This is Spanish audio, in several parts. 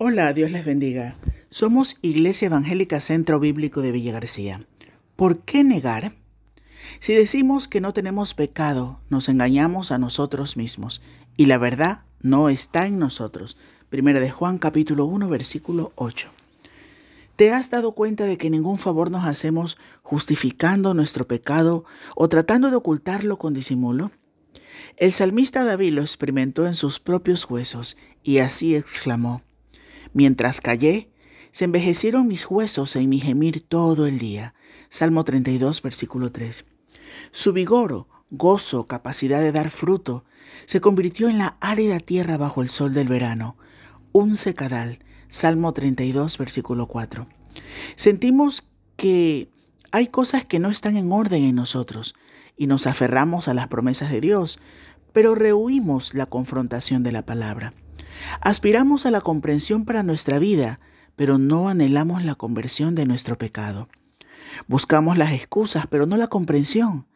Hola, Dios les bendiga. Somos Iglesia Evangélica Centro Bíblico de Villa García. ¿Por qué negar? Si decimos que no tenemos pecado, nos engañamos a nosotros mismos y la verdad no está en nosotros. Primera de Juan capítulo 1 versículo 8. ¿Te has dado cuenta de que ningún favor nos hacemos justificando nuestro pecado o tratando de ocultarlo con disimulo? El salmista David lo experimentó en sus propios huesos y así exclamó, Mientras callé, se envejecieron mis huesos en mi gemir todo el día. Salmo 32, versículo 3. Su vigor, gozo, capacidad de dar fruto, se convirtió en la árida tierra bajo el sol del verano, un secadal. Salmo 32, versículo 4. Sentimos que hay cosas que no están en orden en nosotros y nos aferramos a las promesas de Dios, pero rehuimos la confrontación de la palabra. Aspiramos a la comprensión para nuestra vida, pero no anhelamos la conversión de nuestro pecado. Buscamos las excusas, pero no la comprensión.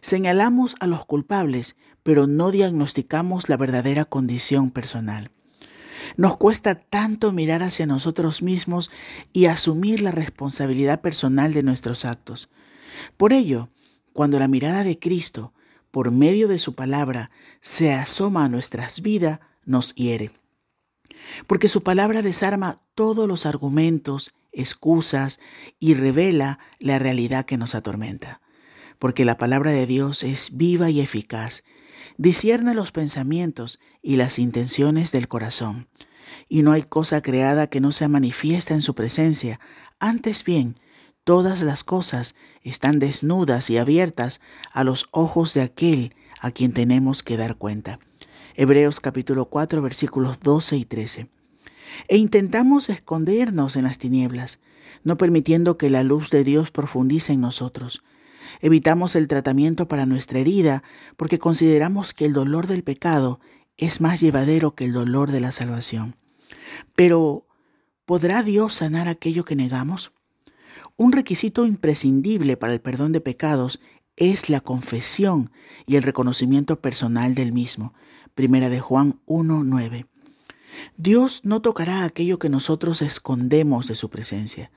Señalamos a los culpables, pero no diagnosticamos la verdadera condición personal. Nos cuesta tanto mirar hacia nosotros mismos y asumir la responsabilidad personal de nuestros actos. Por ello, cuando la mirada de Cristo, por medio de su palabra, se asoma a nuestras vidas, nos hiere porque su palabra desarma todos los argumentos, excusas y revela la realidad que nos atormenta. Porque la palabra de Dios es viva y eficaz, discierne los pensamientos y las intenciones del corazón. Y no hay cosa creada que no sea manifiesta en su presencia. Antes bien, todas las cosas están desnudas y abiertas a los ojos de aquel a quien tenemos que dar cuenta. Hebreos capítulo 4 versículos 12 y 13. E intentamos escondernos en las tinieblas, no permitiendo que la luz de Dios profundice en nosotros. Evitamos el tratamiento para nuestra herida porque consideramos que el dolor del pecado es más llevadero que el dolor de la salvación. Pero, ¿podrá Dios sanar aquello que negamos? Un requisito imprescindible para el perdón de pecados es la confesión y el reconocimiento personal del mismo. Primera de Juan 1:9. Dios no tocará aquello que nosotros escondemos de su presencia.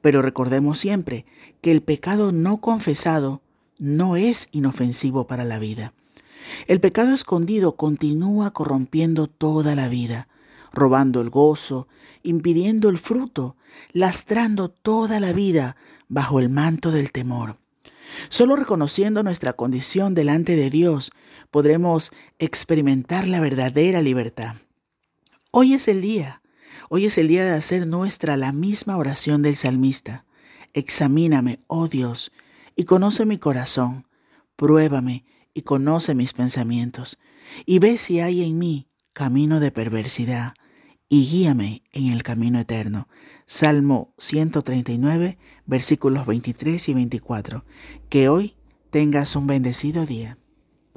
Pero recordemos siempre que el pecado no confesado no es inofensivo para la vida. El pecado escondido continúa corrompiendo toda la vida, robando el gozo, impidiendo el fruto, lastrando toda la vida bajo el manto del temor. Solo reconociendo nuestra condición delante de Dios podremos experimentar la verdadera libertad. Hoy es el día, hoy es el día de hacer nuestra la misma oración del salmista. Examíname, oh Dios, y conoce mi corazón, pruébame y conoce mis pensamientos, y ve si hay en mí camino de perversidad, y guíame en el camino eterno. Salmo 139, versículos 23 y 24. Que hoy tengas un bendecido día.